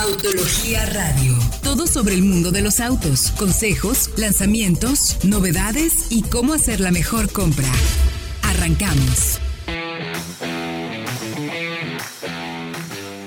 Autología Radio. Todo sobre el mundo de los autos, consejos, lanzamientos, novedades y cómo hacer la mejor compra. Arrancamos.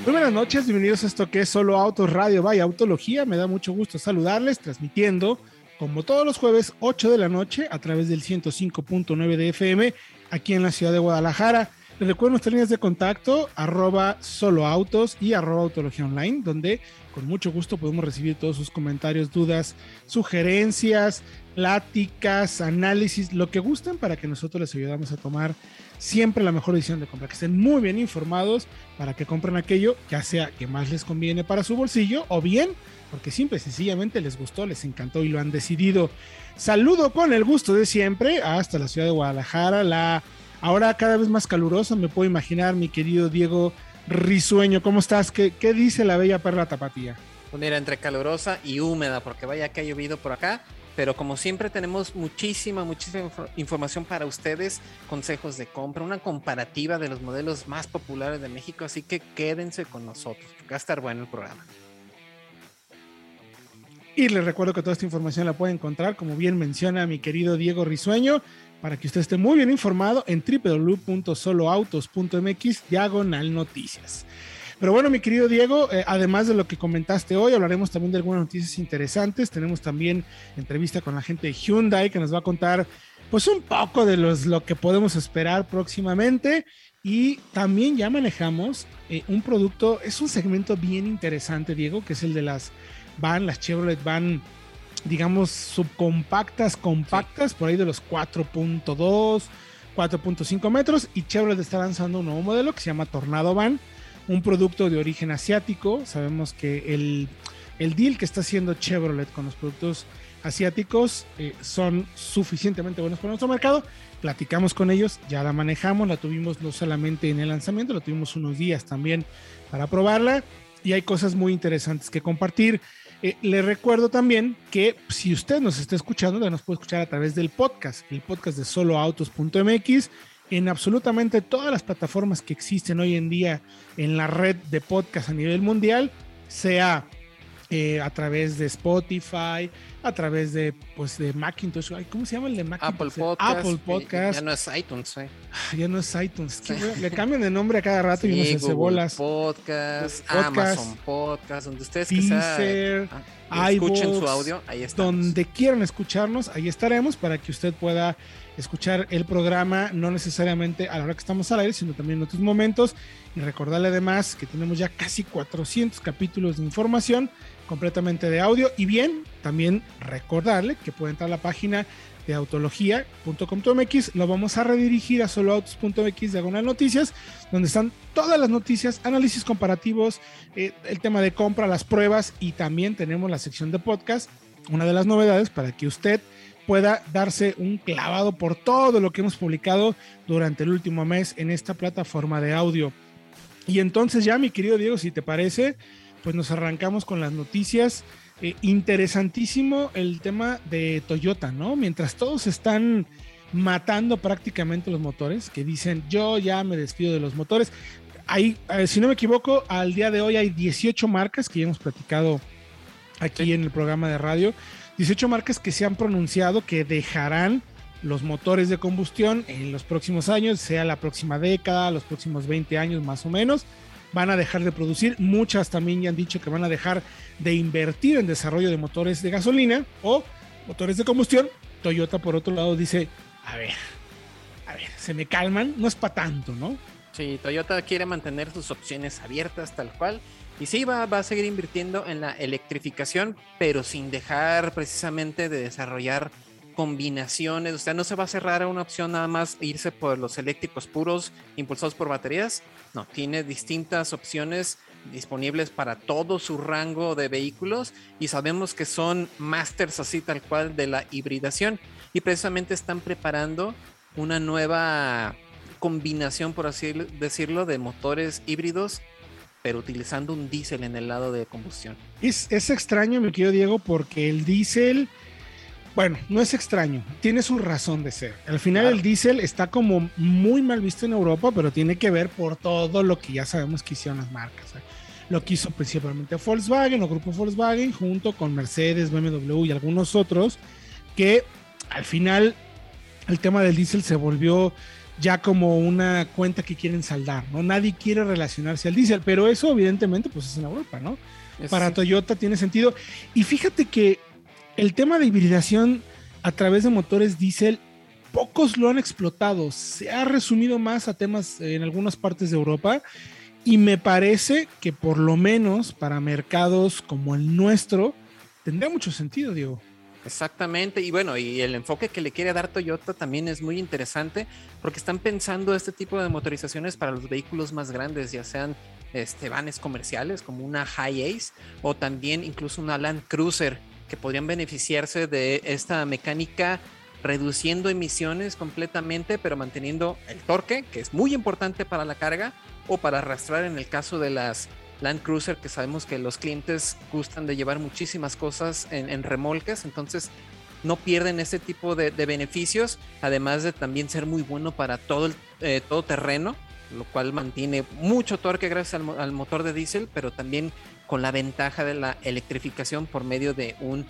Muy buenas noches, bienvenidos a esto que es Solo Autos Radio Vaya Autología. Me da mucho gusto saludarles, transmitiendo como todos los jueves 8 de la noche a través del 105.9 de FM aquí en la ciudad de Guadalajara. Les recuerdo nuestras líneas de contacto, arroba soloautos y arroba autología online, donde con mucho gusto podemos recibir todos sus comentarios, dudas, sugerencias, pláticas, análisis, lo que gusten para que nosotros les ayudamos a tomar siempre la mejor decisión de compra, que estén muy bien informados para que compren aquello, ya sea que más les conviene para su bolsillo o bien porque simple y sencillamente les gustó, les encantó y lo han decidido. Saludo con el gusto de siempre hasta la ciudad de Guadalajara, la ahora cada vez más calurosa, me puedo imaginar, mi querido Diego Risueño. ¿Cómo estás? ¿Qué, qué dice la bella perla tapatía? Pues mira, entre calurosa y húmeda, porque vaya que ha llovido por acá. Pero como siempre tenemos muchísima, muchísima información para ustedes, consejos de compra, una comparativa de los modelos más populares de México, así que quédense con nosotros, va a estar bueno el programa. Y les recuerdo que toda esta información la puede encontrar, como bien menciona mi querido Diego Risueño, para que usted esté muy bien informado en www.soloautos.mx diagonal noticias. Pero bueno, mi querido Diego, eh, además de lo que comentaste hoy, hablaremos también de algunas noticias interesantes. Tenemos también entrevista con la gente de Hyundai que nos va a contar pues un poco de los, lo que podemos esperar próximamente. Y también ya manejamos eh, un producto, es un segmento bien interesante, Diego, que es el de las van, las Chevrolet van digamos, subcompactas, compactas, por ahí de los 4.2, 4.5 metros. Y Chevrolet está lanzando un nuevo modelo que se llama Tornado Van, un producto de origen asiático. Sabemos que el, el deal que está haciendo Chevrolet con los productos asiáticos eh, son suficientemente buenos para nuestro mercado. Platicamos con ellos, ya la manejamos, la tuvimos no solamente en el lanzamiento, la tuvimos unos días también para probarla y hay cosas muy interesantes que compartir. Eh, le recuerdo también que si usted nos está escuchando, nos puede escuchar a través del podcast, el podcast de soloautos.mx, en absolutamente todas las plataformas que existen hoy en día en la red de podcast a nivel mundial, sea eh, a través de Spotify, a través de pues de Macintosh, ¿cómo se llama el de Macintosh? Apple Podcast. Apple Podcast. Ya no es iTunes, eh. Ya no es iTunes. le cambian de nombre a cada rato y uno se hace bolas. Podcast, Podcast, Amazon Podcast, donde ustedes que Deezer, sea, ah, escuchen su audio, ahí estamos. Donde quieran escucharnos, ahí estaremos para que usted pueda escuchar el programa, no necesariamente a la hora que estamos al aire, sino también en otros momentos. Y recordarle además que tenemos ya casi 400 capítulos de información completamente de audio. Y bien, también recordarle que puede entrar a la página de autología.com.mx, lo vamos a redirigir a soloautos.mx diagonal noticias, donde están todas las noticias, análisis comparativos, eh, el tema de compra, las pruebas y también tenemos la sección de podcast, una de las novedades para que usted pueda darse un clavado por todo lo que hemos publicado durante el último mes en esta plataforma de audio. Y entonces ya, mi querido Diego, si te parece, pues nos arrancamos con las noticias. Eh, interesantísimo el tema de Toyota, ¿no? Mientras todos están matando prácticamente los motores, que dicen yo ya me despido de los motores. Hay, eh, si no me equivoco, al día de hoy hay 18 marcas que ya hemos platicado aquí en el programa de radio. 18 marcas que se han pronunciado que dejarán los motores de combustión en los próximos años, sea la próxima década, los próximos 20 años más o menos van a dejar de producir. Muchas también ya han dicho que van a dejar de invertir en desarrollo de motores de gasolina o motores de combustión. Toyota, por otro lado, dice, a ver, a ver, se me calman, no es para tanto, ¿no? Sí, Toyota quiere mantener sus opciones abiertas tal cual. Y sí, va, va a seguir invirtiendo en la electrificación, pero sin dejar precisamente de desarrollar combinaciones, o sea, no se va a cerrar a una opción nada más irse por los eléctricos puros impulsados por baterías, no, tiene distintas opciones disponibles para todo su rango de vehículos y sabemos que son masters así tal cual de la hibridación y precisamente están preparando una nueva combinación, por así decirlo, de motores híbridos pero utilizando un diésel en el lado de combustión. Es, es extraño, mi querido Diego, porque el diésel bueno, no es extraño, tiene su razón de ser. Al final Claro. el diésel está como muy mal visto en Europa, pero tiene que ver por todo lo que ya sabemos que hicieron las marcas. ¿eh? lo que hizo principalmente Volkswagen o Grupo Volkswagen junto con Mercedes, BMW y algunos otros, que al final el tema del diésel se volvió ya como una cuenta que quieren saldar, ¿no? Nadie quiere relacionarse al diésel, pero eso evidentemente pues es en Europa, ¿no? Para Toyota tiene sentido. Y fíjate que el tema de hibridación a través de motores diésel, pocos lo han explotado. Se ha resumido más a temas en algunas partes de Europa y me parece que por lo menos para mercados como el nuestro tendría mucho sentido, Diego. Exactamente, y bueno, y el enfoque que le quiere dar Toyota también es muy interesante porque están pensando este tipo de motorizaciones para los vehículos más grandes, ya sean este, vanes comerciales como una High Ace o también incluso una Land Cruiser que podrían beneficiarse de esta mecánica reduciendo emisiones completamente pero manteniendo el torque que es muy importante para la carga o para arrastrar en el caso de las Land Cruiser que sabemos que los clientes gustan de llevar muchísimas cosas en, remolques entonces no pierden ese tipo de, beneficios además de también ser muy bueno para todo el eh, todo terreno lo cual mantiene mucho torque gracias al, motor de diésel, pero también con la ventaja de la electrificación por medio de un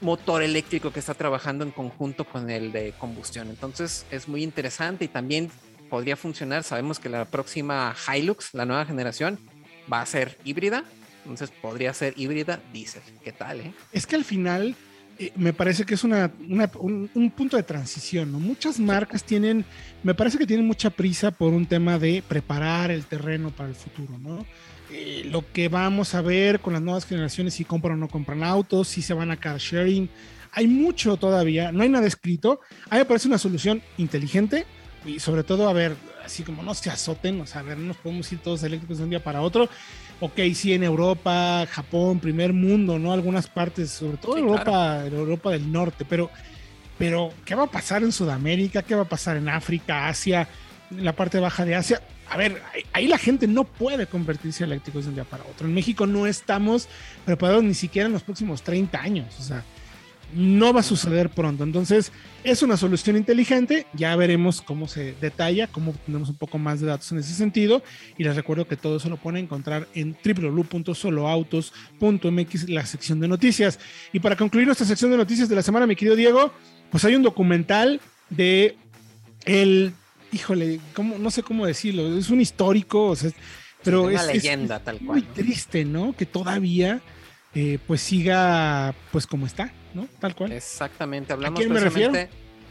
motor eléctrico que está trabajando en conjunto con el de combustión. Entonces es muy interesante y también podría funcionar. Sabemos que la próxima Hilux, la nueva generación, va a ser híbrida. Entonces podría ser híbrida diésel. ¿Qué tal? Eh? Es que al final me parece que es una, un, punto de transición, ¿no? Muchas marcas tienen, me parece que tienen mucha prisa por un tema de preparar el terreno para el futuro, ¿no? Eh, lo que vamos a ver con las nuevas generaciones, si compran o no compran autos, si se van a car sharing, hay mucho todavía, no hay nada escrito. A mí me parece una solución inteligente y sobre todo, a ver, así como no se azoten, o sea, a ver, no nos podemos ir todos eléctricos de un día para otro ok, sí, en Europa, Japón, primer mundo, ¿no? Algunas partes, sobre todo Europa, Europa del Norte, pero, pero, ¿qué va a pasar en Sudamérica? ¿Qué va a pasar en África, Asia, en la parte baja de Asia? A ver, ahí la gente no puede convertirse eléctricos de un día para otro. En México no estamos preparados ni siquiera en los próximos 30 años. O sea, no va a suceder pronto. Entonces, es una solución inteligente. Ya veremos cómo se detalla, cómo tenemos un poco más de datos en ese sentido. Y les recuerdo que todo eso lo pueden encontrar en www.soloautos.mx, la sección de noticias. Y para concluir nuestra sección de noticias de la semana, mi querido Diego, pues hay un documental de el, híjole, ¿cómo, no sé cómo decirlo, es un histórico, o sea, pero es, una leyenda tal cual. Muy triste, ¿no? Que todavía eh, pues siga pues como está, ¿no? Tal cual. Exactamente, hablamos precisamente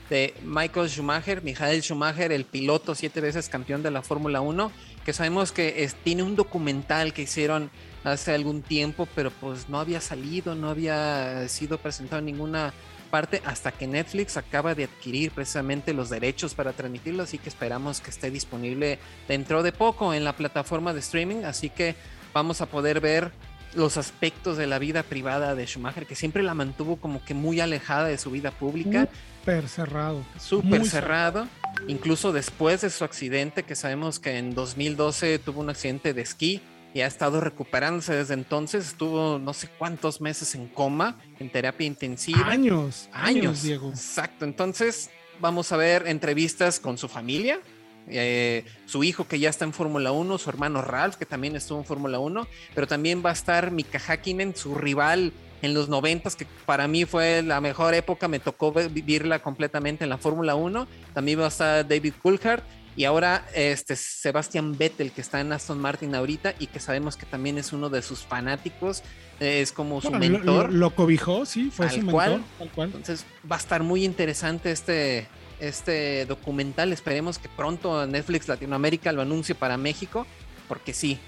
de Michael Schumacher, Michael Schumacher, el piloto siete veces campeón de la Fórmula 1, que sabemos que tiene un documental que hicieron hace algún tiempo, pero pues no había salido, no había sido presentado en ninguna parte hasta que Netflix acaba de adquirir precisamente los derechos para transmitirlo, así que esperamos que esté disponible dentro de poco en la plataforma de streaming, así que vamos a poder ver los aspectos de la vida privada de Schumacher, que siempre la mantuvo como que muy alejada de su vida pública. Súper cerrado. Súper cerrado. Incluso después de su accidente, que sabemos que en 2012 tuvo un accidente de esquí y ha estado recuperándose desde entonces. Estuvo no sé cuántos meses en coma, en terapia intensiva. Años, años, Diego. Exacto. Entonces, vamos a ver entrevistas con su familia, eh, su hijo que ya está en Fórmula 1, su hermano Ralph que también estuvo en Fórmula 1, pero también va a estar Mika Hakkinen, su rival en los 90 que para mí fue la mejor época, me tocó vivirla completamente en la Fórmula 1, también va a estar David Coulthard y ahora este Sebastian Vettel que está en Aston Martin ahorita y que sabemos que también es uno de sus fanáticos, es como su mentor. Lo, cobijó, sí, fue su mentor. tal cual. Entonces va a estar muy interesante este este documental. Esperemos que pronto Netflix Latinoamérica lo anuncie para México, porque sí,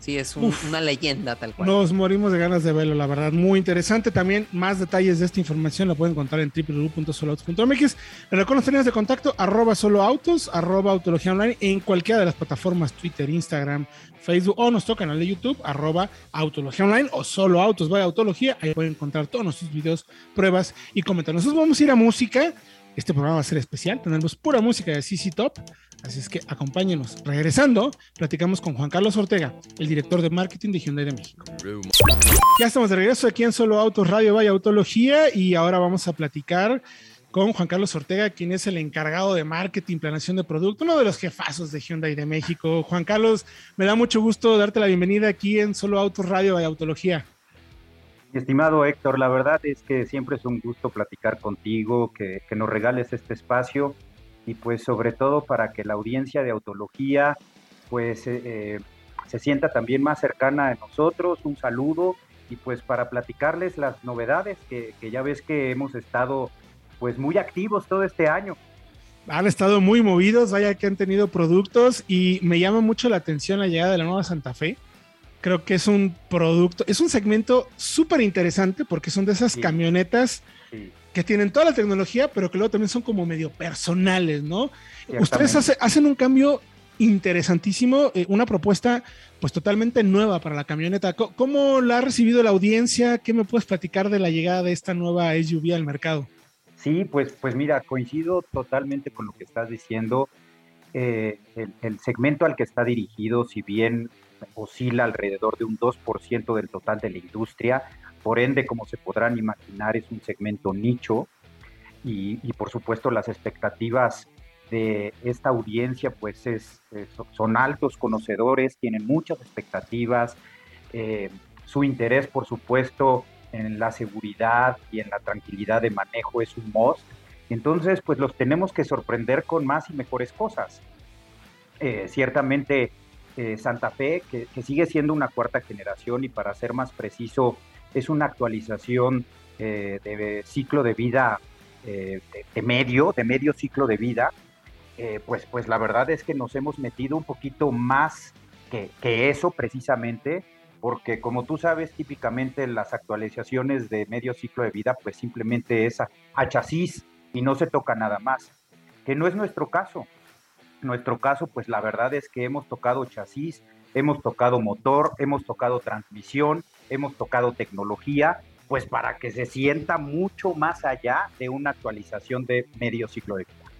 sí, es una leyenda tal cual. Nos morimos de ganas de verlo, la verdad. Muy interesante. También más detalles de esta información la pueden encontrar en www.soloautos.mx. En las líneas de contacto, arroba soloautos, arroba autología online, en cualquiera de las plataformas, Twitter, Instagram, Facebook o nuestro canal de YouTube, arroba autología online o solo autos, vaya autología. Ahí pueden encontrar todos nuestros videos, pruebas y comentarios. Nosotros vamos a ir a música. Este programa va a ser especial, tenemos pura música de CC Top, así es que acompáñenos. Regresando, platicamos con Juan Carlos Ortega, el director de marketing de Hyundai de México. Ya estamos de regreso aquí en Solo Autos Radio Vaya Autología y ahora vamos a platicar con Juan Carlos Ortega, quien es el encargado de marketing, planeación de producto, uno de los jefazos de Hyundai de México. Juan Carlos, me da mucho gusto darte la bienvenida aquí en Solo Autos Radio de Autología. Estimado Héctor, la verdad es que siempre es un gusto platicar contigo, que, nos regales este espacio y pues sobre todo para que la audiencia de Autología pues eh, eh, se sienta también más cercana a nosotros. Un saludo y pues para platicarles las novedades que, que ya ves que hemos estado pues muy activos todo este año. Han estado muy movidos, vaya que han tenido productos y me llama mucho la atención la llegada de la nueva Santa Fe. Creo que es un producto, es un segmento súper interesante porque son de esas camionetas que tienen toda la tecnología, pero que luego también son como medio personales, ¿no? Ustedes hacen un cambio interesantísimo, eh, una propuesta pues totalmente nueva para la camioneta. ¿Cómo la ha recibido la audiencia? ¿Qué me puedes platicar de la llegada de esta nueva SUV al mercado? Sí, pues, pues mira, coincido totalmente con lo que estás diciendo. Eh, el, segmento al que está dirigido, si bien oscila alrededor de un 2% del total de la industria, por ende, como se podrán imaginar, es un segmento nicho y, por supuesto las expectativas de esta audiencia pues es, son altos conocedores, tienen muchas expectativas, eh, su interés por supuesto en la seguridad y en la tranquilidad de manejo es un must. Entonces, pues los tenemos que sorprender con más y mejores cosas. Eh, ciertamente, eh, Santa Fe, que, sigue siendo una cuarta generación y para ser más preciso, es una actualización eh, de ciclo de vida de, medio, de medio ciclo de vida, pues, pues la verdad es que nos hemos metido un poquito más que, que eso precisamente porque como tú sabes, típicamente las actualizaciones de medio ciclo de vida, pues simplemente es a, chasis y no se toca nada más, que no es nuestro caso. Nuestro caso, pues la verdad es que hemos tocado chasis, hemos tocado motor, hemos tocado transmisión, hemos tocado tecnología, pues para que se sienta mucho más allá de una actualización de medio ciclo de vida.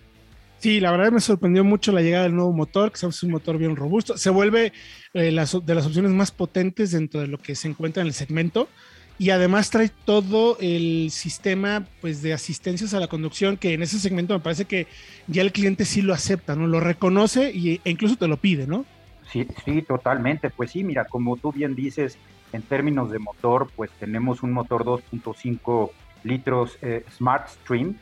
Sí, la verdad me sorprendió mucho la llegada del nuevo motor, que es un motor bien robusto. Se vuelve eh, de las opciones más potentes dentro de lo que se encuentra en el segmento. Y además trae todo el sistema pues, de asistencias a la conducción, que en ese segmento me parece que ya el cliente sí lo acepta, ¿no? Lo reconoce y, e incluso te lo pide, ¿no? Sí, sí, totalmente. Pues sí, mira, como tú bien dices, en términos de motor, pues tenemos un motor 2.5 litros eh, Smart Stream,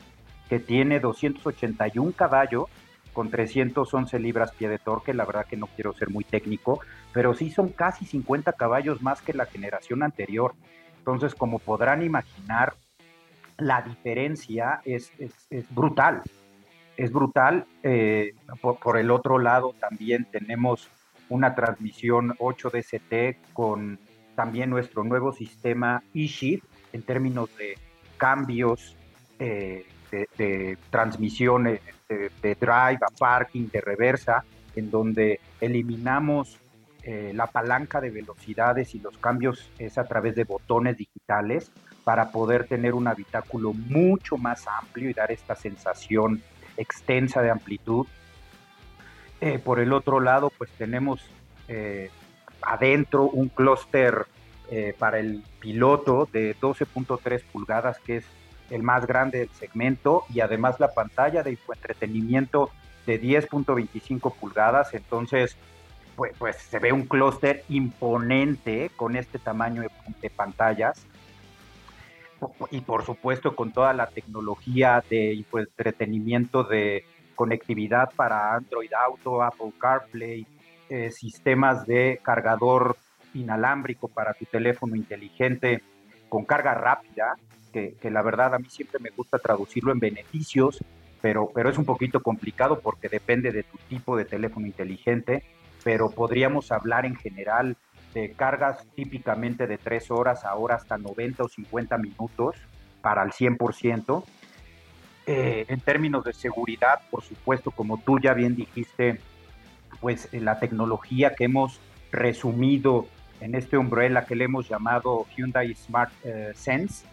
que tiene 281 caballos con 311 libras pie de torque, la verdad que no quiero ser muy técnico, pero sí son casi 50 caballos más que la generación anterior. Entonces, como podrán imaginar, la diferencia es, brutal. Es brutal. Eh, por, el otro lado, también tenemos una transmisión 8 DCT con también nuestro nuevo sistema eShift en términos de cambios eh, de, transmisiones de, drive a parking, de reversa, en donde eliminamos eh, la palanca de velocidades y los cambios es a través de botones digitales para poder tener un habitáculo mucho más amplio y dar esta sensación extensa de amplitud. Eh, por el otro lado, pues tenemos eh, adentro un clúster para el piloto de 12.3 pulgadas, que es el más grande del segmento y además la pantalla de entretenimiento de 10.25 pulgadas, entonces pues, pues, se ve un clúster imponente con este tamaño de, pantallas. Y por supuesto con toda la tecnología de entretenimiento de conectividad para Android Auto, Apple CarPlay, eh, sistemas de cargador inalámbrico para tu teléfono inteligente con carga rápida, que, la verdad a mí siempre me gusta traducirlo en beneficios, pero, pero es un poquito complicado porque depende de tu tipo de teléfono inteligente, pero podríamos hablar en general de cargas típicamente de 3 horas, ahora hasta 90 o 50 minutos para el 100%. Eh, en términos de seguridad, por supuesto, como tú ya bien dijiste, pues la tecnología que hemos resumido en este umbrella que le hemos llamado Hyundai Smart eh, Sense,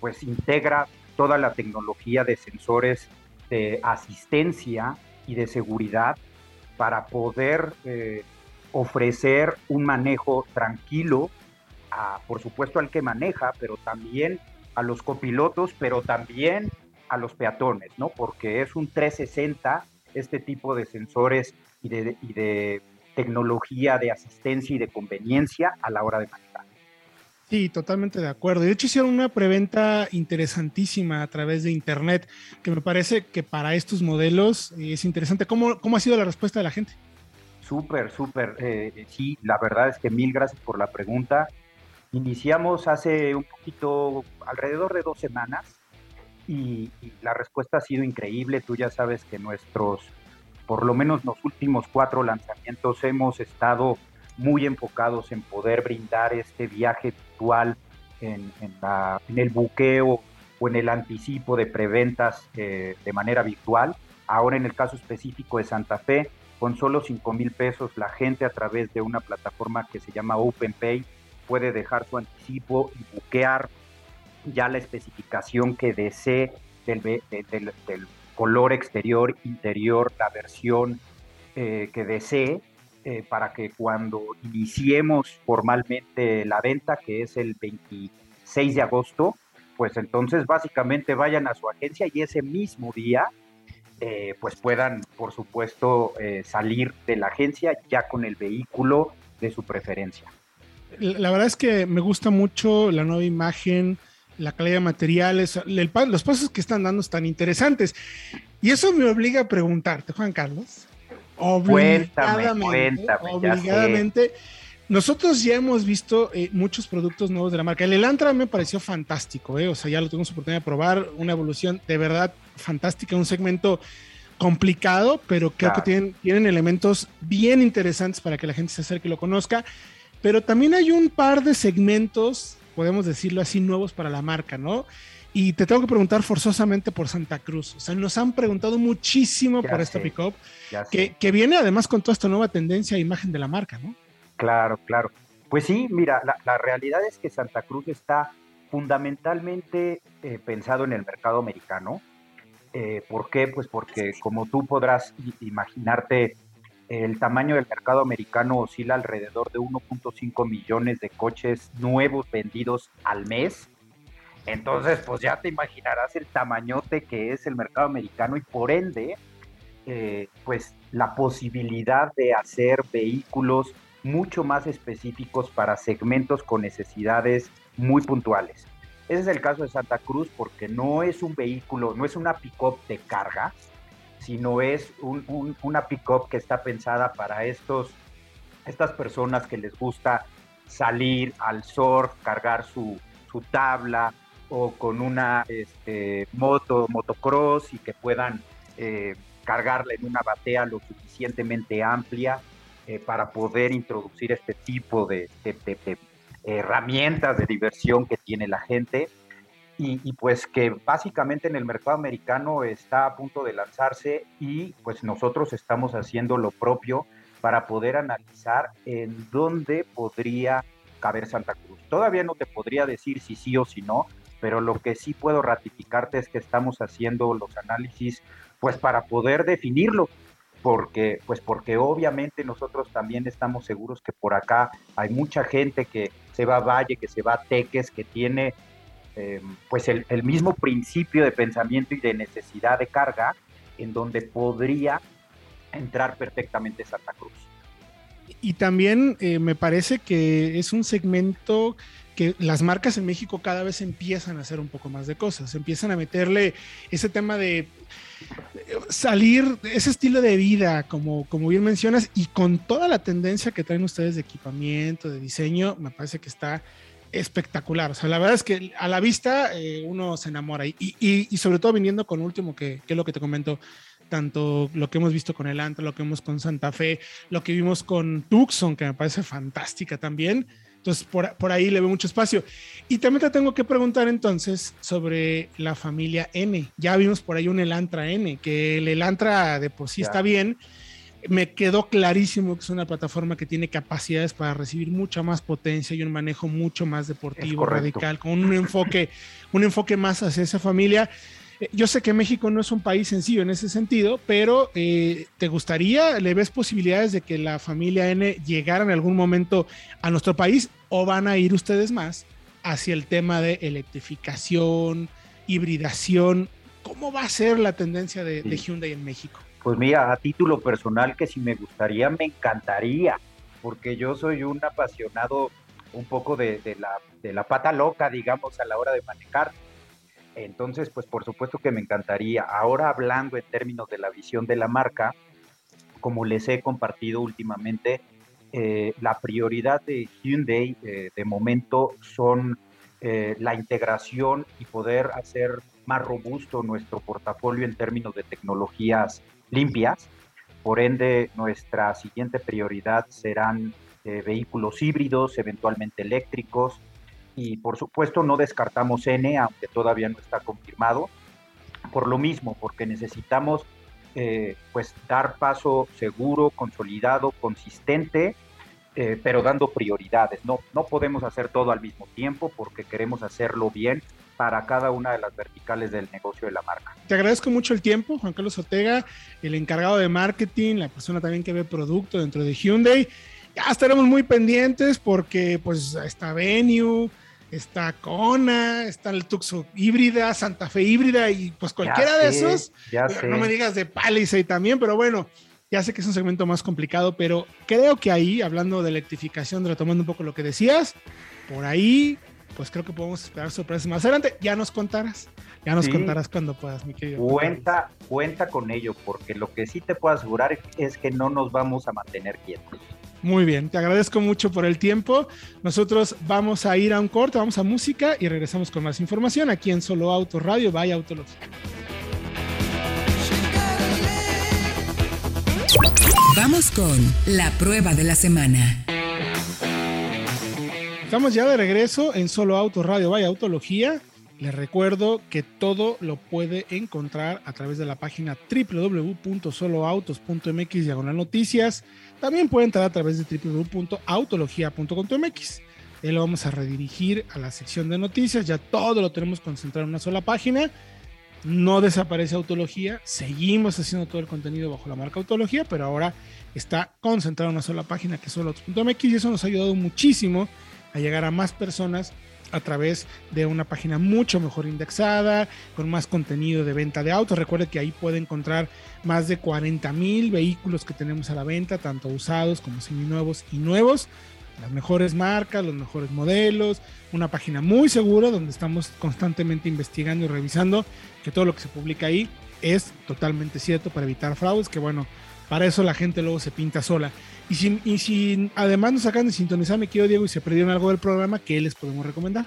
pues integra toda la tecnología de sensores de asistencia y de seguridad para poder eh, ofrecer un manejo tranquilo, a, por supuesto al que maneja, pero también a los copilotos, pero también a los peatones, ¿no? Porque es un 360 este tipo de sensores y de, y de tecnología de asistencia y de conveniencia a la hora de manejar. Sí, totalmente de acuerdo. De hecho, hicieron una preventa interesantísima a través de Internet, que me parece que para estos modelos es interesante. ¿Cómo, cómo ha sido la respuesta de la gente? Súper, súper. Eh, sí, la verdad es que mil gracias por la pregunta. Iniciamos hace un poquito, alrededor de dos semanas, y, la respuesta ha sido increíble. Tú ya sabes que nuestros, por lo menos los últimos cuatro lanzamientos, hemos estado muy enfocados en poder brindar este viaje virtual en, el buqueo o en el anticipo de preventas eh, de manera virtual. Ahora en el caso específico de Santa Fe, con solo 5 mil pesos, la gente a través de una plataforma que se llama OpenPay puede dejar su anticipo y buquear ya la especificación que desee del, del, color exterior, interior, la versión eh, que desee, eh, para que cuando iniciemos formalmente la venta, que es el 26 de agosto, pues entonces básicamente vayan a su agencia y ese mismo día eh, pues puedan, por supuesto, salir de la agencia ya con el vehículo de su preferencia. La verdad es que me gusta mucho la nueva imagen, la calidad de materiales, los pasos que están dando están interesantes. Y eso me obliga a preguntarte, Juan Carlos. Obligadamente, obligadamente. Nosotros ya hemos visto eh, muchos productos nuevos de la marca. El Elantra me pareció fantástico, eh, o sea, ya lo tuvimos oportunidad de probar, una evolución de verdad fantástica, un segmento complicado, pero creo que tienen, tienen elementos bien interesantes para que la gente se acerque y lo conozca. Pero también hay un par de segmentos podemos decirlo así, nuevos para la marca, ¿no? Y te tengo que preguntar forzosamente por Santa Cruz. O sea, nos han preguntado muchísimo por esta pickup, que, que, viene además con toda esta nueva tendencia e imagen de la marca, ¿no? Claro, claro. Pues sí, mira, la, realidad es que Santa Cruz está fundamentalmente eh, pensado en el mercado americano. Eh, ¿Por qué? Pues porque como tú podrás imaginarte, el tamaño del mercado americano oscila alrededor de 1.5 millones de coches nuevos vendidos al mes. Entonces, pues ya te imaginarás el tamañote que es el mercado americano y por ende, eh, pues la posibilidad de hacer vehículos mucho más específicos para segmentos con necesidades muy puntuales. Ese es el caso de Santa Cruz porque no es un vehículo, no es una pick-up de carga, sino es un, una pick-up que está pensada para estos, estas personas que les gusta salir al surf, cargar su, tabla o con una este, moto, motocross y que puedan eh, cargarla en una batea lo suficientemente amplia eh, para poder introducir este tipo de herramientas de diversión que tiene la gente y, pues que básicamente en el mercado americano está a punto de lanzarse y pues nosotros estamos haciendo lo propio para poder analizar en dónde podría caber Santa Cruz. Todavía no te podría decir si sí o si no, pero lo que sí puedo ratificarte es que estamos haciendo los análisis pues para poder definirlo, porque pues porque obviamente nosotros también estamos seguros que por acá hay mucha gente que se va a Valle, que se va a Teques, que tiene eh, pues el, mismo principio de pensamiento y de necesidad de carga en donde podría entrar perfectamente Santa Cruz. Y también eh, me parece que es un segmento que las marcas en México cada vez empiezan a hacer un poco más de cosas, empiezan a meterle ese tema de salir, ese estilo de vida, como, como bien mencionas, y con toda la tendencia que traen ustedes de equipamiento, de diseño, me parece que está espectacular. O sea, la verdad es que a la vista eh, uno se enamora y, y, sobre todo viniendo con último, que, que, es lo que te comento, tanto lo que hemos visto con el Antra, lo que vimos con Santa Fe, lo que vimos con Tucson, que me parece fantástica también. Entonces, por, por ahí le veo mucho espacio. Y también te tengo que preguntar entonces sobre la familia N. Ya vimos por ahí un Elantra N, que el Elantra de por sí está bien, me quedó clarísimo que es una plataforma que tiene capacidades para recibir mucha más potencia y un manejo mucho más deportivo, radical, con un enfoque, un enfoque más hacia esa familia. Eh, yo sé que México no es un país sencillo en ese sentido, pero eh, ¿te gustaría, le ves posibilidades de que la familia N llegara en algún momento a nuestro país o van a ir ustedes más hacia el tema de electrificación, hibridación ¿cómo va a ser la tendencia de, Hyundai en México? Pues mira, a título personal que si me gustaría, me encantaría, porque yo soy un apasionado un poco de, la, de la pata loca, digamos, a la hora de manejar. Entonces, pues por supuesto que me encantaría. Ahora hablando en términos de la visión de la marca, como les he compartido últimamente, eh, la prioridad de Hyundai eh, de momento son eh, la integración y poder hacer más robusto nuestro portafolio en términos de tecnologías limpias. Por ende, nuestra siguiente prioridad serán vehículos híbridos, eventualmente eléctricos, y por supuesto no descartamos N, aunque todavía no está confirmado, por lo mismo, porque necesitamos eh, pues dar paso seguro, consolidado, consistente, eh, pero dando prioridades. No, no podemos hacer todo al mismo tiempo porque queremos hacerlo bien para cada una de las verticales del negocio de la marca. Te agradezco mucho el tiempo, Juan Carlos Ortega, el encargado de marketing, la persona también que ve producto dentro de Hyundai. Ya estaremos muy pendientes porque pues está Venue, está Kona, está el Tucson híbrida, Santa Fe híbrida y pues cualquiera de esos. Ya No me digas de Palisade también, pero bueno, ya sé que es un segmento más complicado, pero creo que ahí, hablando de electrificación, retomando un poco lo que decías, por ahí, pues creo que podemos esperar sorpresas más adelante. Ya nos contarás, ya nos contarás cuando puedas, mi querido. Cuenta, cuenta con ello, porque lo que sí te puedo asegurar es que no nos vamos a mantener quietos. Muy bien, te agradezco mucho por el tiempo. Nosotros vamos a ir a un corte, vamos a música y regresamos con más información aquí en Solo Auto Radio, vaya Autología. Vamos con la prueba de la semana. Estamos ya de regreso en Solo Auto Radio, vaya Autología. Les recuerdo que todo lo puede encontrar a través de la página www.soloautos.mx diagonal noticias. También puede entrar a través de www.autologia.com.mx. Ahí lo vamos a redirigir a la sección de noticias. Ya todo lo tenemos concentrado en una sola página. No desaparece Autología. Seguimos haciendo todo el contenido bajo la marca Autología, pero ahora está concentrado en una sola página que es soloautos.mx y eso nos ha ayudado muchísimo a llegar a más personas a través de una página mucho mejor indexada, con más contenido de venta de autos. Recuerde que ahí puede encontrar más de 40 mil vehículos que tenemos a la venta, tanto usados como seminuevos y nuevos. Las mejores marcas, los mejores modelos, una página muy segura donde estamos constantemente investigando y revisando que todo lo que se publica ahí es totalmente cierto para evitar fraudes, que bueno, para eso la gente luego se pinta sola. Y si, y si además nos sacan de sintonizar, me quiero Diego, y se perdieron algo del programa, ¿qué les podemos recomendar?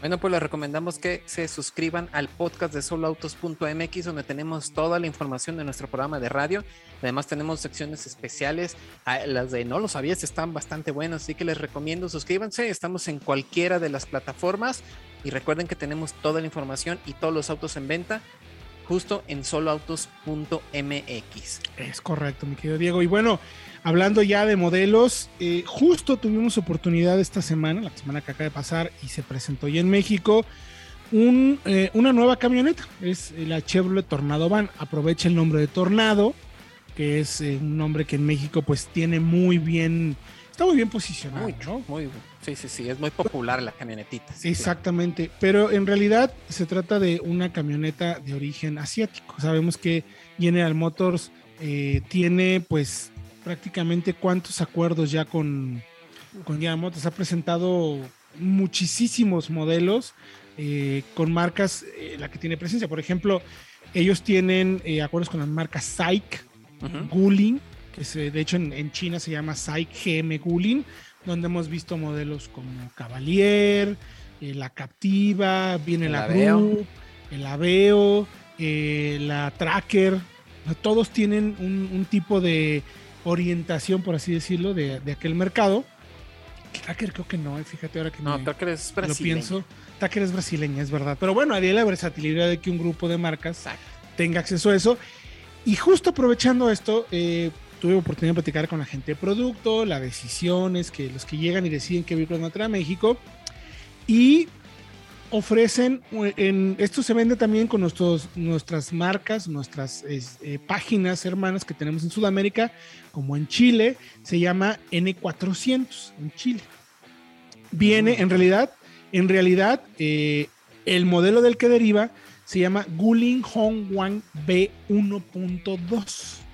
Bueno, pues les recomendamos que se suscriban al podcast de soloautos.mx, donde tenemos toda la información de nuestro programa de radio. Además, tenemos secciones especiales. Ah, las de No lo sabías están bastante buenas, así que les recomiendo suscríbanse. Estamos en cualquiera de las plataformas. Y recuerden que tenemos toda la información y todos los autos en venta justo en soloautos.mx. Es correcto, mi querido Diego. Y bueno, hablando ya de modelos, eh, justo tuvimos oportunidad esta semana, la semana que acaba de pasar, y se presentó ya en México. Eh, una nueva camioneta, es la Chevrolet Tornado Van. Aprovecha el nombre de Tornado, que es eh, un nombre que en México pues tiene muy bien, está muy bien posicionado. ¿no? muy Sí, sí, sí, es muy popular la camionetita. Exactamente, pero en realidad se trata de una camioneta de origen asiático. Sabemos que General Motors eh, tiene pues prácticamente cuántos acuerdos ya con, con General Motors. Ha presentado muchísimos modelos eh, con marcas, eh, la que tiene presencia. Por ejemplo, ellos tienen acuerdos con las marcas SAIC, Guling, que se, de hecho en, en, China se llama SAIC GM Guling donde hemos visto modelos como Cavalier, eh, la Captiva, viene la Group, el Aveo, eh, la Tracker. Todos tienen un, tipo de orientación, por así decirlo, de, aquel mercado. Tracker creo que no, eh, fíjate ahora que no, Tracker es brasileño. Lo pienso. Tracker es brasileña, es verdad. Pero bueno, haría la versatilidad de que un grupo de marcas tenga acceso a eso. Y justo aprovechando esto, eh, tuve oportunidad de platicar con la gente de producto, las decisiones, que los que llegan y deciden qué vehículos van a traer a México. Y ofrecen, en, esto se vende también con nuestros, nuestras marcas, nuestras eh, páginas hermanas que tenemos en Sudamérica, como en Chile, se llama N400 en Chile. Viene, en realidad, en realidad, eh, el modelo del que deriva se llama Guling Hongwang B1.2.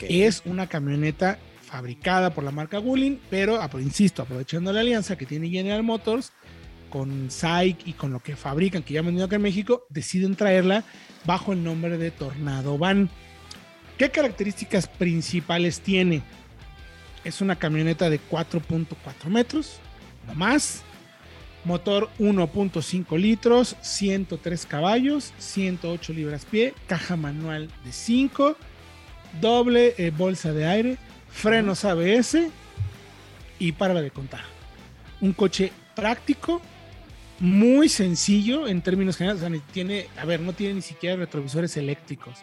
Es una camioneta fabricada por la marca Guling, pero insisto, aprovechando la alianza que tiene General Motors con SAIC y con lo que fabrican, que ya han venido acá en México, deciden traerla bajo el nombre de Tornado Van. ¿Qué características principales tiene? Es una camioneta de 4.4 metros, no más. Motor 1.5 litros, 103 caballos, 108 libras pie, caja manual de 5, doble eh, bolsa de aire, frenos ABS y para de contar. Un coche práctico, muy sencillo en términos generales. tiene, a ver, no tiene ni siquiera retrovisores eléctricos.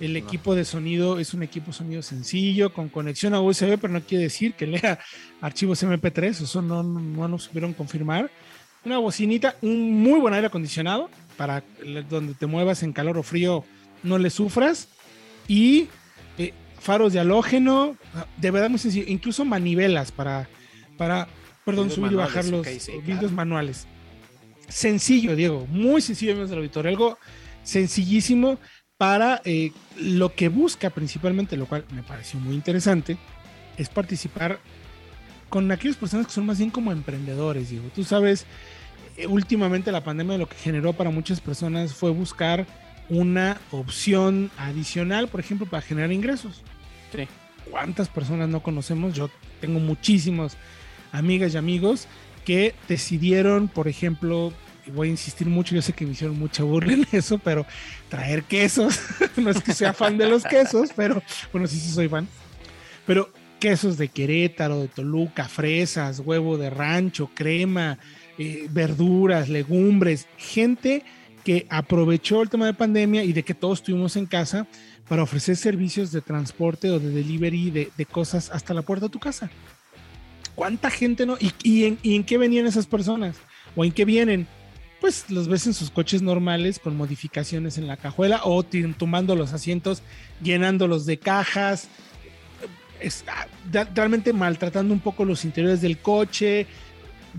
El equipo de sonido es un equipo de sonido sencillo, con conexión a USB, pero no quiere decir que lea archivos MP3, eso no, no nos supieron confirmar. Una bocinita, un muy buen aire acondicionado, para donde te muevas en calor o frío no le sufras. Y faros de halógeno, de verdad muy sencillo, incluso manivelas para, para perdón, subir y bajar los vidrios manuales. Sencillo, Diego, muy sencillo, amigos del auditorio, algo sencillísimo para eh, lo que busca principalmente, lo cual me pareció muy interesante, es participar con aquellas personas que son más bien como emprendedores, Diego. Tú sabes, eh, últimamente la pandemia lo que generó para muchas personas fue buscar una opción adicional, por ejemplo, para generar ingresos. ¿Cuántas personas no conocemos? Yo tengo muchísimos amigas y amigos que decidieron, por ejemplo, voy a insistir mucho, yo sé que me hicieron mucha burla en eso, pero traer quesos, no es que sea fan de los quesos, pero bueno, sí, sí soy fan, pero quesos de Querétaro, de Toluca, fresas, huevo de rancho, crema, eh, verduras, legumbres, gente que aprovechó el tema de pandemia y de que todos estuvimos en casa para ofrecer servicios de transporte o de delivery de, cosas hasta la puerta de tu casa. ¿Cuánta gente no? ¿Y, en, qué venían esas personas? ¿O en qué vienen? Pues los ves en sus coches normales con modificaciones en la cajuela o tomando los asientos, llenándolos de cajas, ah, realmente maltratando un poco los interiores del coche.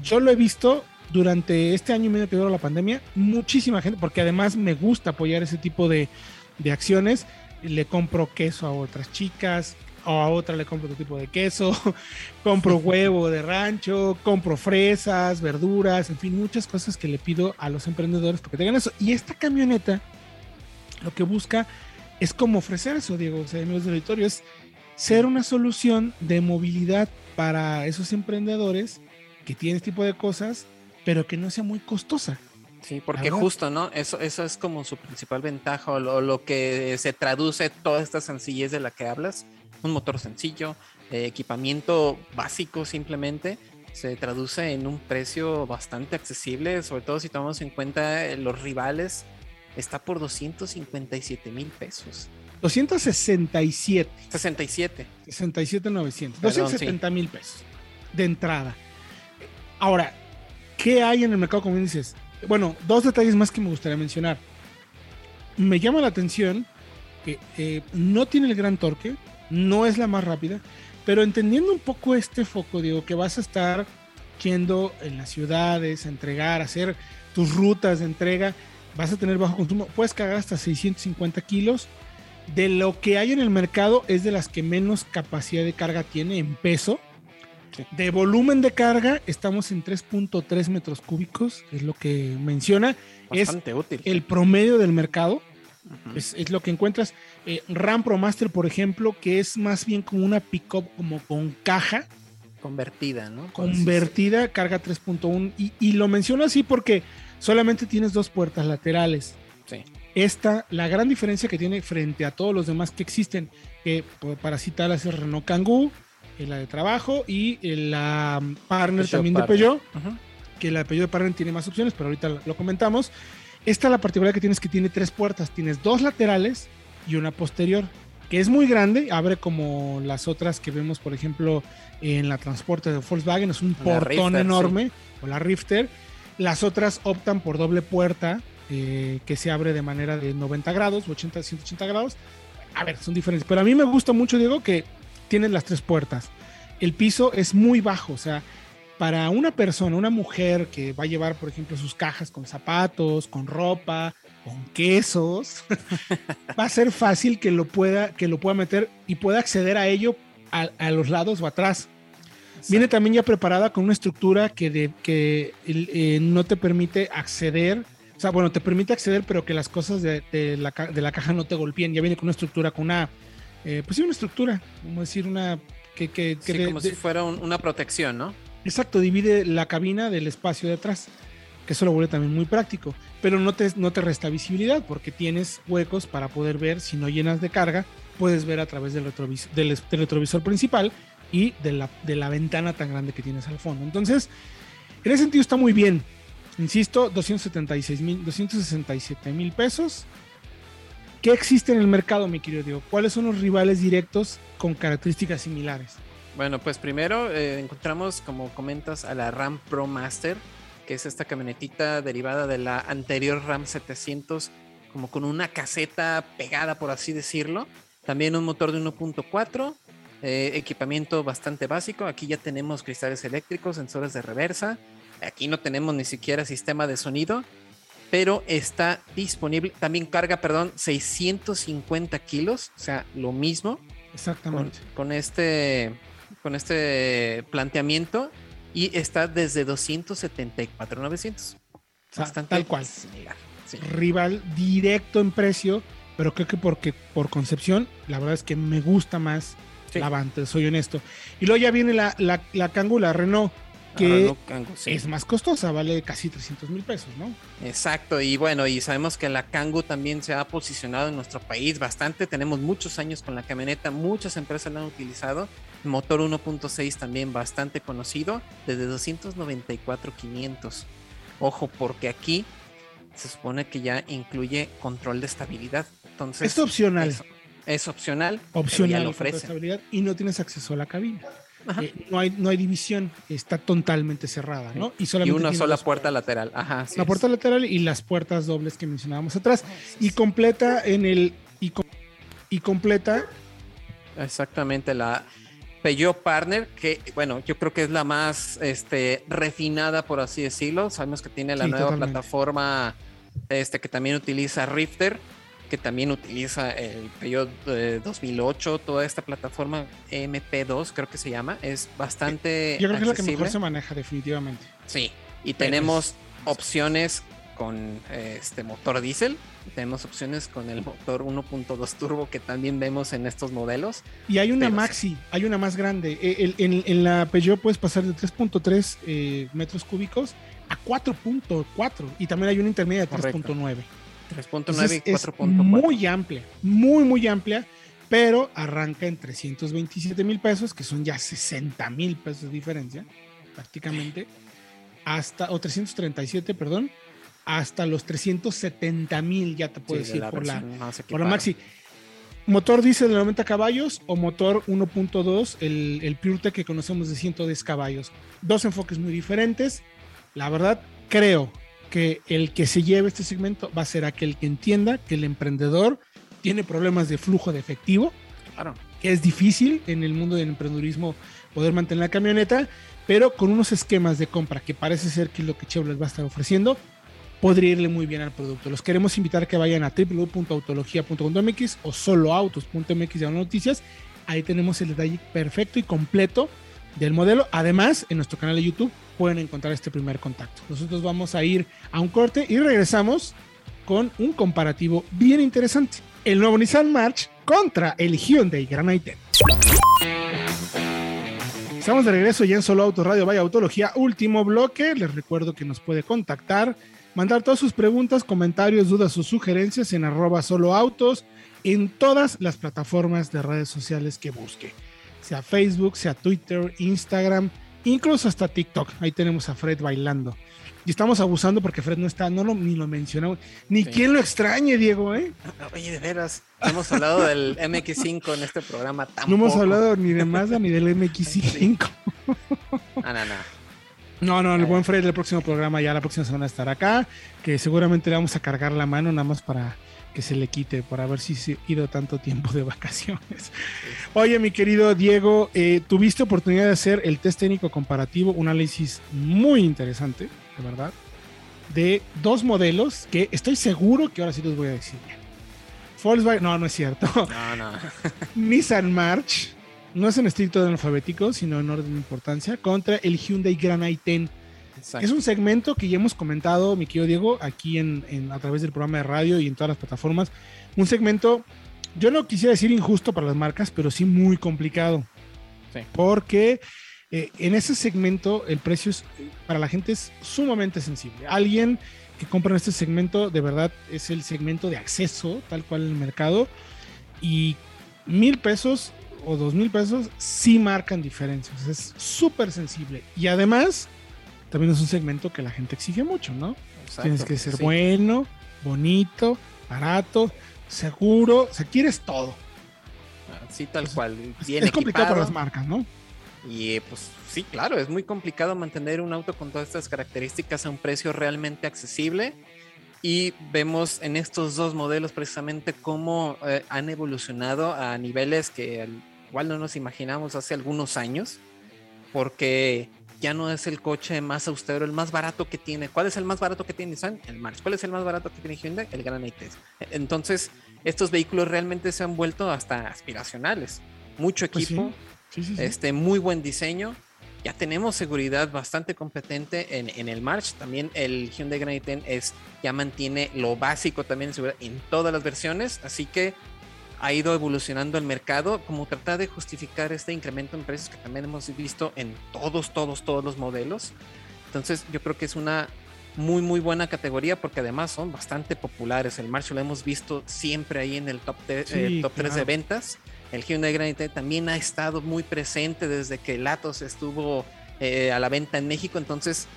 Yo lo he visto durante este año y medio que duró la pandemia, muchísima gente, porque además me gusta apoyar ese tipo de, de acciones, le compro queso a otras chicas, o a otra le compro otro tipo de queso, compro huevo de rancho, compro fresas, verduras, en fin, muchas cosas que le pido a los emprendedores porque tengan eso. Y esta camioneta lo que busca es como ofrecer eso, Diego, o sea, amigos del auditorio, es ser una solución de movilidad para esos emprendedores que tienen este tipo de cosas, pero que no sea muy costosa. Sí, porque justo, ¿no? Eso, eso es como su principal ventaja o lo, que se traduce toda esta sencillez de la que hablas. Un motor sencillo, eh, equipamiento básico simplemente, se traduce en un precio bastante accesible, sobre todo si tomamos en cuenta eh, los rivales, está por 257 mil pesos. 267. 67. 67, 900. 270 mil pesos de entrada. Ahora, ¿qué hay en el mercado, como dices? Bueno, dos detalles más que me gustaría mencionar. Me llama la atención que eh, no tiene el gran torque, no es la más rápida, pero entendiendo un poco este foco, digo, que vas a estar yendo en las ciudades, a entregar, a hacer tus rutas de entrega, vas a tener bajo consumo, puedes cargar hasta 650 kilos. De lo que hay en el mercado es de las que menos capacidad de carga tiene en peso. De volumen de carga estamos en 3.3 metros cúbicos, es lo que menciona. Bastante es útil. El promedio del mercado. es, lo que encuentras. Eh, RAM Pro Master, por ejemplo, que es más bien como una pickup como con caja. Convertida, ¿no? Convertida, carga 3.1. Y, y, lo menciono así porque solamente tienes dos puertas laterales. Sí. Esta, la gran diferencia que tiene frente a todos los demás que existen, que para citarlas es Renault Kangoo, la de trabajo y la partner también de Peugeot, que la de Peugeot de partner tiene más opciones, pero ahorita lo comentamos. Esta la particularidad que tienes que tiene tres puertas, tienes dos laterales y una posterior, que es muy grande, abre como las otras que vemos, por ejemplo, en la transporte de Volkswagen, es un portón enorme, o la Rifter. Las otras optan por doble puerta, eh, que se abre de manera de 90 grados, 80, 180 grados. A ver, son diferentes, pero a mí me gusta mucho, Diego, que tienes las tres puertas. El piso es muy bajo, o sea, para una persona, una mujer que va a llevar, por ejemplo, sus cajas con zapatos, con ropa, con quesos, va a ser fácil que lo pueda, que lo pueda meter y pueda acceder a ello a, los lados o atrás. Viene también ya preparada con una estructura que, de, que eh, no te permite acceder, o sea, bueno, te permite acceder, pero que las cosas de, la, caja no te golpeen. Ya viene con una estructura, con una, eh, pues sí, una estructura, como decir, una... Que, que, como si fuera una protección, ¿no? Exacto, divide la cabina del espacio de atrás, que eso lo vuelve también muy práctico, pero no te, no te resta visibilidad porque tienes huecos para poder ver si no llenas de carga, puedes ver a través del retrovisor, del, retrovisor principal y de la, de la ventana tan grande que tienes al fondo. Entonces, en ese sentido está muy bien. Insisto, 276 mil, 267 mil pesos. ¿Qué existe en el mercado, mi querido Diego? ¿Cuáles son los rivales directos con características similares? Bueno, pues primero eh, encontramos, como comentas, a la RAM Pro Master, que es esta camionetita derivada de la anterior RAM 700, como con una caseta pegada, por así decirlo. También un motor de 1.4, eh, equipamiento bastante básico. Aquí ya tenemos cristales eléctricos, sensores de reversa. Aquí no tenemos ni siquiera sistema de sonido, pero está disponible. También carga, perdón, 650 kilos, o sea, lo mismo. Exactamente. con este con este planteamiento y está desde 274,900. Bastante tal cual. Rival directo en precio, pero creo que porque por concepción, la verdad es que me gusta más la Avante, soy honesto. Y luego ya viene la, la, la Kangoo, la Renault, que es más costosa, vale casi 300 mil pesos, ¿no? Exacto, y bueno, y sabemos que la Kangoo también se ha posicionado en nuestro país bastante, tenemos muchos años con la camioneta, muchas empresas la han utilizado, motor 1.6 también bastante conocido, desde 294.500. Ojo, porque aquí se supone que ya incluye control de estabilidad. Entonces, es opcional. Es, opcional. Opcional. Ya lo ofrece. y no tienes acceso a la cabina. Eh, no, hay, no hay división, está totalmente cerrada, ¿no? Y, solamente una sola puerta lateral. Ajá, la puerta lateral y las puertas dobles que mencionábamos atrás. Y completa en el. Y, y completa. Exactamente, la Peugeot Partner, que bueno, yo creo que es la más este, refinada, por así decirlo. Sabemos que tiene la nueva plataforma este, que también utiliza Rifter que también utiliza el Peugeot 2008, toda esta plataforma MP2 creo que se llama, es bastante Yo creo que es la que mejor se maneja definitivamente. Sí, y tenemos opciones con este motor diésel, tenemos opciones con el motor 1.2 turbo que también vemos en estos modelos. Y hay una maxi, hay una más grande. E, en, la Peugeot puedes pasar de 3.3 eh, metros cúbicos a 4.4 y también hay una intermedia de 3.9. 3.9 y 4.4. Muy amplia, muy, muy amplia, pero arranca en 327 mil pesos, que son ya 60 mil pesos de diferencia, prácticamente, hasta, o 337, perdón, hasta los 370 mil, ya te puedo decir, por, la, por la Maxi. Motor diésel de 90 caballos o motor 1.2, el, el PureTech que conocemos de 110 caballos. Dos enfoques muy diferentes. La verdad, creo que el que se lleve este segmento va a ser aquel que entienda que el emprendedor tiene problemas de flujo de efectivo, claro. que es difícil en el mundo del emprendedurismo poder mantener la camioneta, pero con unos esquemas de compra que parece ser que es lo que Chevrolet va a estar ofreciendo, podría irle muy bien al producto. Los queremos invitar a que vayan a www.autologia.com.mx o soloautos.mx de noticias. Ahí tenemos el detalle perfecto y completo del modelo. Además, en nuestro canal de YouTube pueden encontrar este primer contacto. Nosotros vamos a ir a un corte y regresamos con un comparativo bien interesante. El nuevo Nissan March contra el Hyundai Granite. Estamos de regreso ya en Solo Auto Radio Vaya Autología, último bloque. Les recuerdo que nos puede contactar, mandar todas sus preguntas, comentarios, dudas o sugerencias en arroba solo autos en todas las plataformas de redes sociales que busque, sea Facebook, sea Twitter, Instagram, incluso hasta TikTok. Ahí tenemos a Fred bailando. Y estamos abusando porque Fred no está, no lo, ni lo mencionamos. Ni quien lo extrañe, Diego, ¿eh? Oye, de veras, hemos hablado del MX5 en este programa tampoco. No hemos hablado ni de Mazda ni del MX5. No, no, no. No, no, el buen Fred, el próximo programa ya la próxima semana estará acá, que seguramente le vamos a cargar la mano nada más para que se le quite por haber ido tanto tiempo de vacaciones. Oye, mi querido Diego, eh, tuviste oportunidad de hacer el test técnico comparativo, un análisis muy interesante, de verdad, de dos modelos que estoy seguro que ahora sí los voy a decir Volkswagen, no, no es cierto. No, no. Nissan March, no es en estricto orden alfabético, sino en orden de importancia, contra el Hyundai Grand i10 es un segmento que ya hemos comentado, mi querido Diego, aquí en, a través del programa de radio y en todas las plataformas. Un segmento, yo no quisiera decir injusto para las marcas, pero sí muy complicado. Porque eh, en ese segmento el precio es, para la gente es sumamente sensible. Alguien que compra en este segmento, de verdad, es el segmento de acceso, tal cual en el mercado. Y mil pesos o dos mil pesos sí marcan diferencias. Es súper sensible. Y además también es un segmento que la gente exige mucho, ¿no? Tienes que ser bueno, bonito, barato, seguro, o sea, quieres todo. Sí, tal cual. es complicado para las marcas, ¿no? Y pues sí, claro, es muy complicado mantener un auto con todas estas características a un precio realmente accesible. Y vemos en estos dos modelos precisamente cómo eh, han evolucionado a niveles que igual no nos imaginamos hace algunos años, porque ya no es el coche más austero, el más barato que tiene. ¿Cuál es el más barato que tiene Nissan? El March. ¿Cuál es el más barato que tiene Hyundai? El Gran Entonces, estos vehículos realmente se han vuelto hasta aspiracionales. Mucho pues equipo, este muy buen diseño. Ya tenemos seguridad bastante competente en, en el March. También el Hyundai Grand i es, ya mantiene lo básico también en seguridad en todas las versiones. Así que ha ido evolucionando el mercado, como tratar de justificar este incremento en precios que también hemos visto en todos, todos, todos los modelos. Entonces yo creo que es una muy, muy buena categoría porque además son bastante populares. El Marshall lo hemos visto siempre ahí en el top, eh, top 3 de ventas. El Hyundai Grand también ha estado muy presente desde que el Atos estuvo eh, a la venta en México. Entonces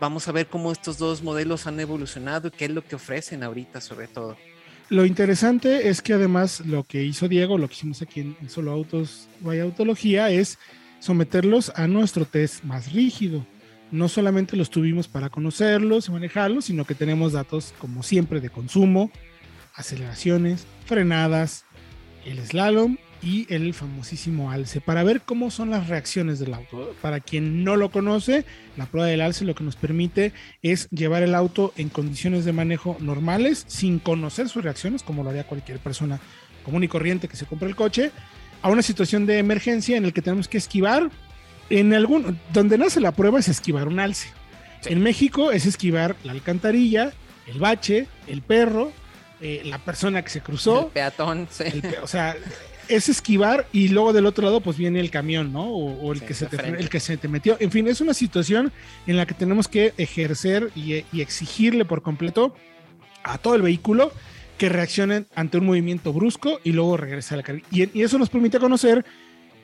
vamos a ver cómo estos dos modelos han evolucionado y qué es lo que ofrecen ahorita sobre todo. Lo interesante es que además lo que hizo Diego, lo que hicimos aquí en, Solo Autos Vaya Autología, es someterlos a nuestro test más rígido. No solamente los tuvimos para conocerlos y manejarlos, sino que tenemos datos, como siempre, de consumo, aceleraciones, frenadas, el slalom y el famosísimo alce para ver cómo son las reacciones del auto. Para quien no lo conoce, la prueba del alce lo que nos permite es llevar el auto en condiciones de manejo normales, sin conocer sus reacciones, como lo haría cualquier persona común y corriente que se compre el coche, a una situación de emergencia en el que tenemos que esquivar. En algún, donde nace la prueba es esquivar un alce. En México es esquivar la alcantarilla, el bache, el perro, eh, la persona que se cruzó. El peatón, sí. o sea, es esquivar y luego del otro lado pues viene el camión, ¿no? O, el, que se te, el que se te metió. En fin, es una situación en la que tenemos que ejercer y, exigirle por completo a todo el vehículo que reaccionen ante un movimiento brusco y luego regresa a la carga. y eso nos permite conocer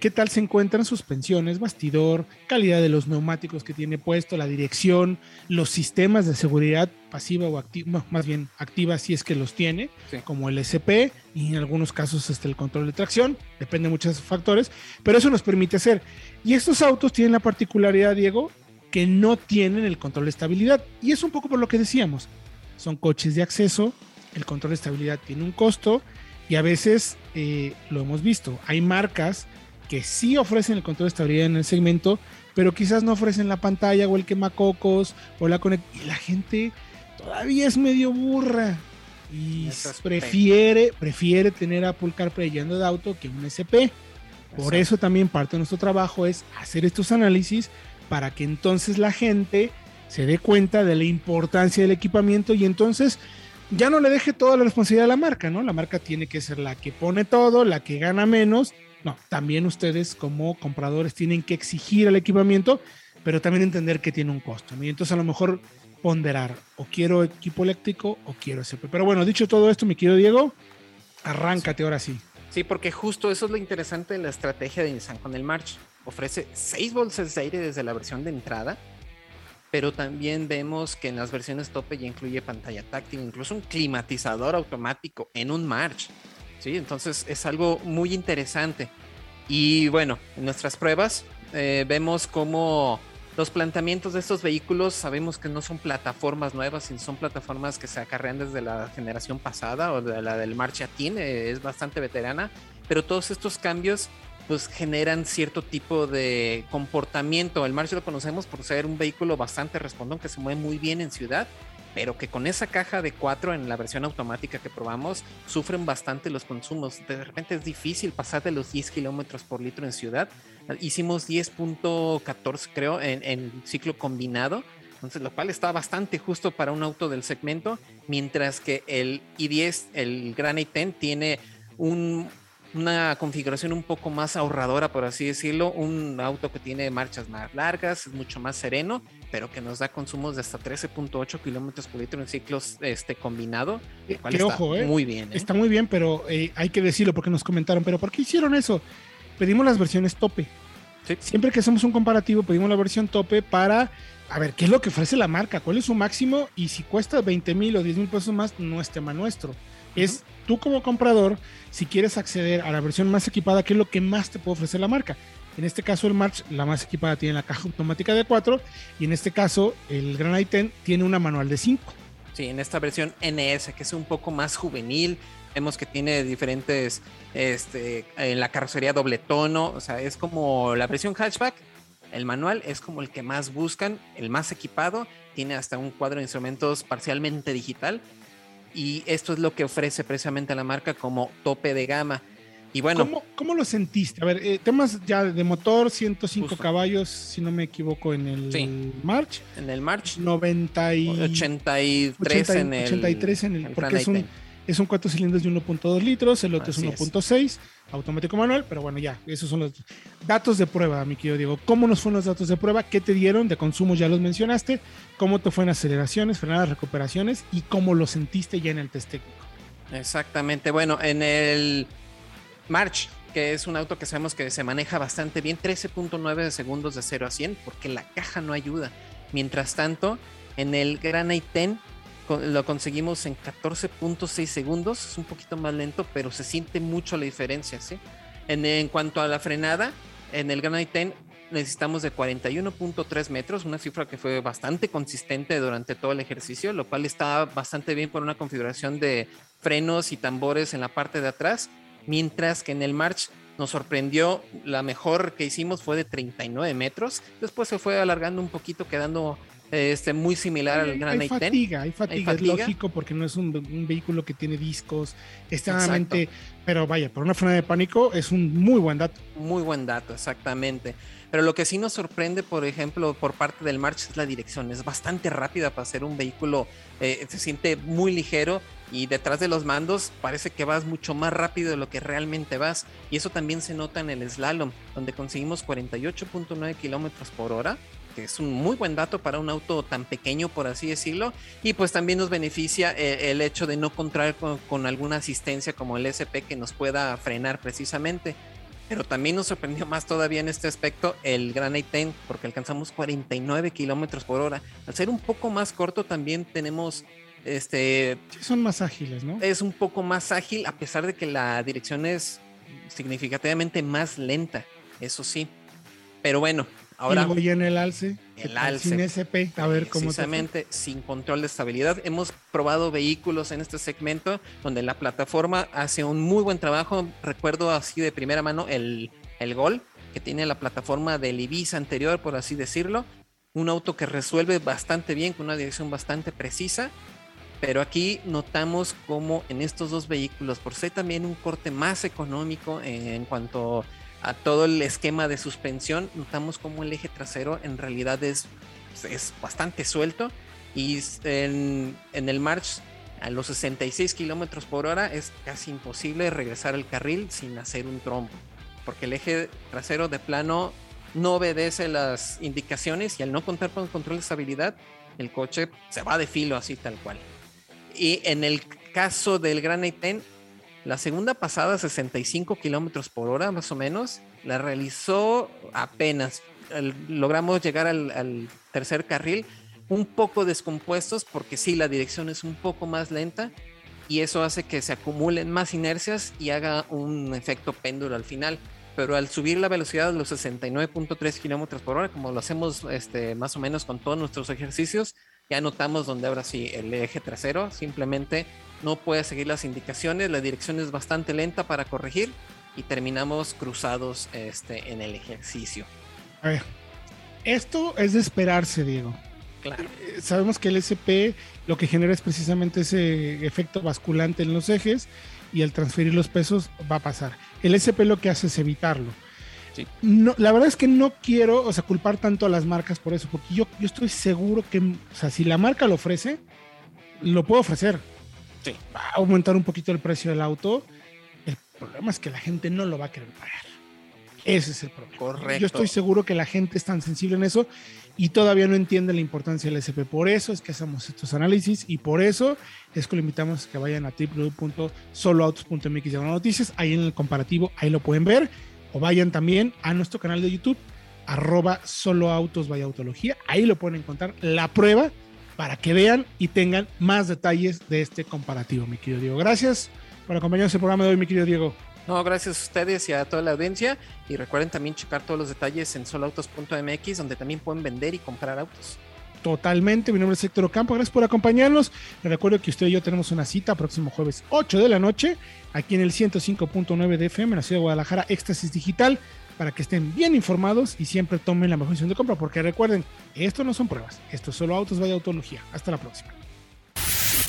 qué tal se encuentran suspensiones, bastidor, calidad de los neumáticos que tiene puesto, la dirección, los sistemas de seguridad pasiva o activa, más bien activa si es que los tiene, como el SP y en algunos casos este, el control de tracción, depende de muchos factores, pero eso nos permite hacer. Y estos autos tienen la particularidad, Diego, que no tienen el control de estabilidad. Y es un poco por lo que decíamos, son coches de acceso, el control de estabilidad tiene un costo y a veces eh, lo hemos visto, hay marcas que sí ofrecen el control de estabilidad en el segmento, pero quizás no ofrecen la pantalla o el quemacocos o la conect y la gente todavía es medio burra y prefiere prefiere tener Apple CarPlay yendo de auto que un SP. Por eso también parte de nuestro trabajo es hacer estos análisis para que entonces la gente se dé cuenta de la importancia del equipamiento y entonces ya no le deje toda la responsabilidad a la marca, ¿no? La marca tiene que ser la que pone todo, la que gana menos no, también ustedes como compradores tienen que exigir el equipamiento, pero también entender que tiene un costo. Y entonces a lo mejor ponderar, o quiero equipo eléctrico o quiero SP. Pero bueno, dicho todo esto, mi querido Diego, arráncate ahora sí. Sí, porque justo eso es lo interesante de la estrategia de Nissan con el March. Ofrece seis bolsas de aire desde la versión de entrada, pero también vemos que en las versiones tope ya incluye pantalla táctil, incluso un climatizador automático en un March. ¿Sí? Entonces es algo muy interesante. Y bueno, en nuestras pruebas eh, vemos cómo los planteamientos de estos vehículos sabemos que no son plataformas nuevas, sino son plataformas que se acarrean desde la generación pasada o de la del March Team, eh, es bastante veterana, pero todos estos cambios pues generan cierto tipo de comportamiento. El March lo conocemos por ser un vehículo bastante respondón que se mueve muy bien en ciudad, pero que con esa caja de 4 en la versión automática que probamos sufren bastante los consumos. De repente es difícil pasar de los 10 kilómetros por litro en ciudad hicimos 10.14 creo en, ciclo combinado, entonces lo cual está bastante justo para un auto del segmento, mientras que el i10, el Granite 10 tiene una configuración un poco más ahorradora, por así decirlo, un auto que tiene marchas más largas, es mucho más sereno, pero que nos da consumos de hasta 13.8 kilómetros por litro en ciclos este, combinado. Eh, ojo, eh, muy bien. ¿eh? Está muy bien, pero hay que decirlo porque nos comentaron, pero ¿por qué hicieron eso? pedimos las versiones tope. Siempre que hacemos un comparativo, pedimos la versión tope para a ver qué es lo que ofrece la marca, cuál es su máximo y si cuesta 20 mil o 10 mil pesos más, no es tema nuestro. Es tú como comprador, si quieres acceder a la versión más equipada, qué es lo que más te puede ofrecer la marca. En este caso, el March, la más equipada, tiene la caja automática de 4 y en este caso, el Granite 10 tiene una manual de 5. Sí, en esta versión NS, que es un poco más juvenil, Vemos que tiene diferentes, este, en la carrocería doble tono, o sea, es como la versión hatchback. El manual es como el que más buscan, el más equipado, tiene hasta un cuadro de instrumentos parcialmente digital y esto es lo que ofrece precisamente a la marca como tope de gama. Y bueno, ¿cómo, lo sentiste? A ver, eh, temas ya de motor, 105 caballos, si no me equivoco, en el March. En el March. 90 y... 83 en el. 83 en el. porque es un, es un 4 cilindros de 1.2 litros, el otro es 1.6, automático manual, pero bueno, ya, esos son los datos de prueba, mi querido Diego. ¿Cómo nos fueron los datos de prueba? ¿Qué te dieron de consumo? Ya los mencionaste. ¿Cómo te fue en aceleraciones, frenadas, recuperaciones? ¿Y cómo lo sentiste ya en el test técnico? Exactamente, bueno, en el March, que es un auto que sabemos que se maneja bastante bien, 13.9 segundos de 0 a 100, porque la caja no ayuda. Mientras tanto, en el Granite 10 lo conseguimos en 14.6 segundos, es un poquito más lento, pero se siente mucho la diferencia, ¿sí? En, cuanto a la frenada, en el Granite 10 necesitamos de 41.3 metros, una cifra que fue bastante consistente durante todo el ejercicio, lo cual está bastante bien por una configuración de frenos y tambores en la parte de atrás, mientras que en el March nos sorprendió, la mejor que hicimos fue de 39 metros, después se fue alargando un poquito, quedando este, muy similar al Gran hay fatiga, hay fatiga, es lógico porque no es un, vehículo que tiene discos extremadamente, pero vaya, por una frena de pánico es un muy buen dato. Muy buen dato, exactamente. Pero lo que sí nos sorprende, por ejemplo, por parte del March es la dirección. Es bastante rápida para ser un vehículo, eh, se siente muy ligero y detrás de los mandos parece que vas mucho más rápido de lo que realmente vas. Y eso también se nota en el slalom, donde conseguimos 48.9 kilómetros por hora que es un muy buen dato para un auto tan pequeño, por así decirlo, y pues también nos beneficia eh, el, hecho de no contar con, alguna asistencia como el SP que nos pueda frenar precisamente. Pero también nos sorprendió más todavía en este aspecto el Granite 10, porque alcanzamos 49 kilómetros por hora. Al ser un poco más corto, también tenemos este. son más ágiles, ¿no? Es un poco más ágil, a pesar de que la dirección es significativamente más lenta, eso sí. Pero bueno, Ahora, y en el alce. El alce. Sin SP, a ver cómo. Precisamente sin control de estabilidad. Hemos probado vehículos en este segmento donde la plataforma hace un muy buen trabajo. Recuerdo así de primera mano el, el Gol, que tiene la plataforma del Ibiza anterior, por así decirlo. Un auto que resuelve bastante bien, con una dirección bastante precisa. Pero aquí notamos como en estos dos vehículos, por ser también un corte más económico en cuanto a todo el esquema de suspensión, notamos como el eje trasero en realidad es, es bastante suelto y en, el March a los 66 kilómetros por hora es casi imposible regresar al carril sin hacer un trompo, porque el eje trasero de plano no obedece las indicaciones y al no contar con control de estabilidad, el coche se va de filo así tal cual. Y en el caso del Granite 10, la segunda pasada, 65 kilómetros por hora, más o menos, la realizó apenas. logramos llegar al, tercer carril, un poco descompuestos, porque sí, la dirección es un poco más lenta y eso hace que se acumulen más inercias y haga un efecto péndulo al final. pero al subir la velocidad a los 69.3 kilómetros por hora, como lo hacemos este, más o menos con todos nuestros ejercicios, ya notamos donde ahora sí el eje trasero simplemente no puede seguir las indicaciones, la dirección es bastante lenta para corregir y terminamos cruzados este, en el ejercicio. A ver, esto es de esperarse, Diego. Claro. Eh, Sabemos que el SP lo que genera es precisamente ese efecto basculante en los ejes y al transferir los pesos va a pasar. El SP lo que hace es evitarlo. Sí. No, la verdad es que no quiero, o sea, culpar tanto a las marcas por eso, porque yo, yo estoy seguro que, o sea, si la marca lo ofrece, lo puedo ofrecer. Sí. Va a aumentar un poquito el precio del auto. El problema es que la gente no lo va a querer pagar. Ese es el problema. Correcto. Yo estoy seguro que la gente es tan sensible en eso y todavía no entiende la importancia del SP. Por eso es que hacemos estos análisis y por eso es que lo invitamos a que vayan a www.soloautos.mx de noticias. Ahí en el comparativo, ahí lo pueden ver. O vayan también a nuestro canal de YouTube, arroba soloautos vaya autología. Ahí lo pueden encontrar la prueba para que vean y tengan más detalles de este comparativo, mi querido Diego. Gracias por acompañarnos en el programa de hoy, mi querido Diego. No, gracias a ustedes y a toda la audiencia. Y recuerden también checar todos los detalles en solautos.mx, donde también pueden vender y comprar autos. Totalmente, mi nombre es Héctor Ocampo, gracias por acompañarnos. Les recuerdo que usted y yo tenemos una cita próximo jueves 8 de la noche, aquí en el 105.9 de FM en la ciudad de Guadalajara, Éxtasis Digital, para que estén bien informados y siempre tomen la mejor decisión de compra, porque recuerden, esto no son pruebas, esto es solo autos, vaya autología. Hasta la próxima.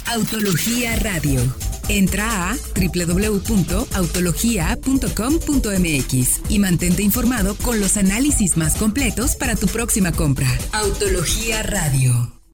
Autología Radio. Entra a www.autologia.com.mx y mantente informado con los análisis más completos para tu próxima compra. Autología Radio.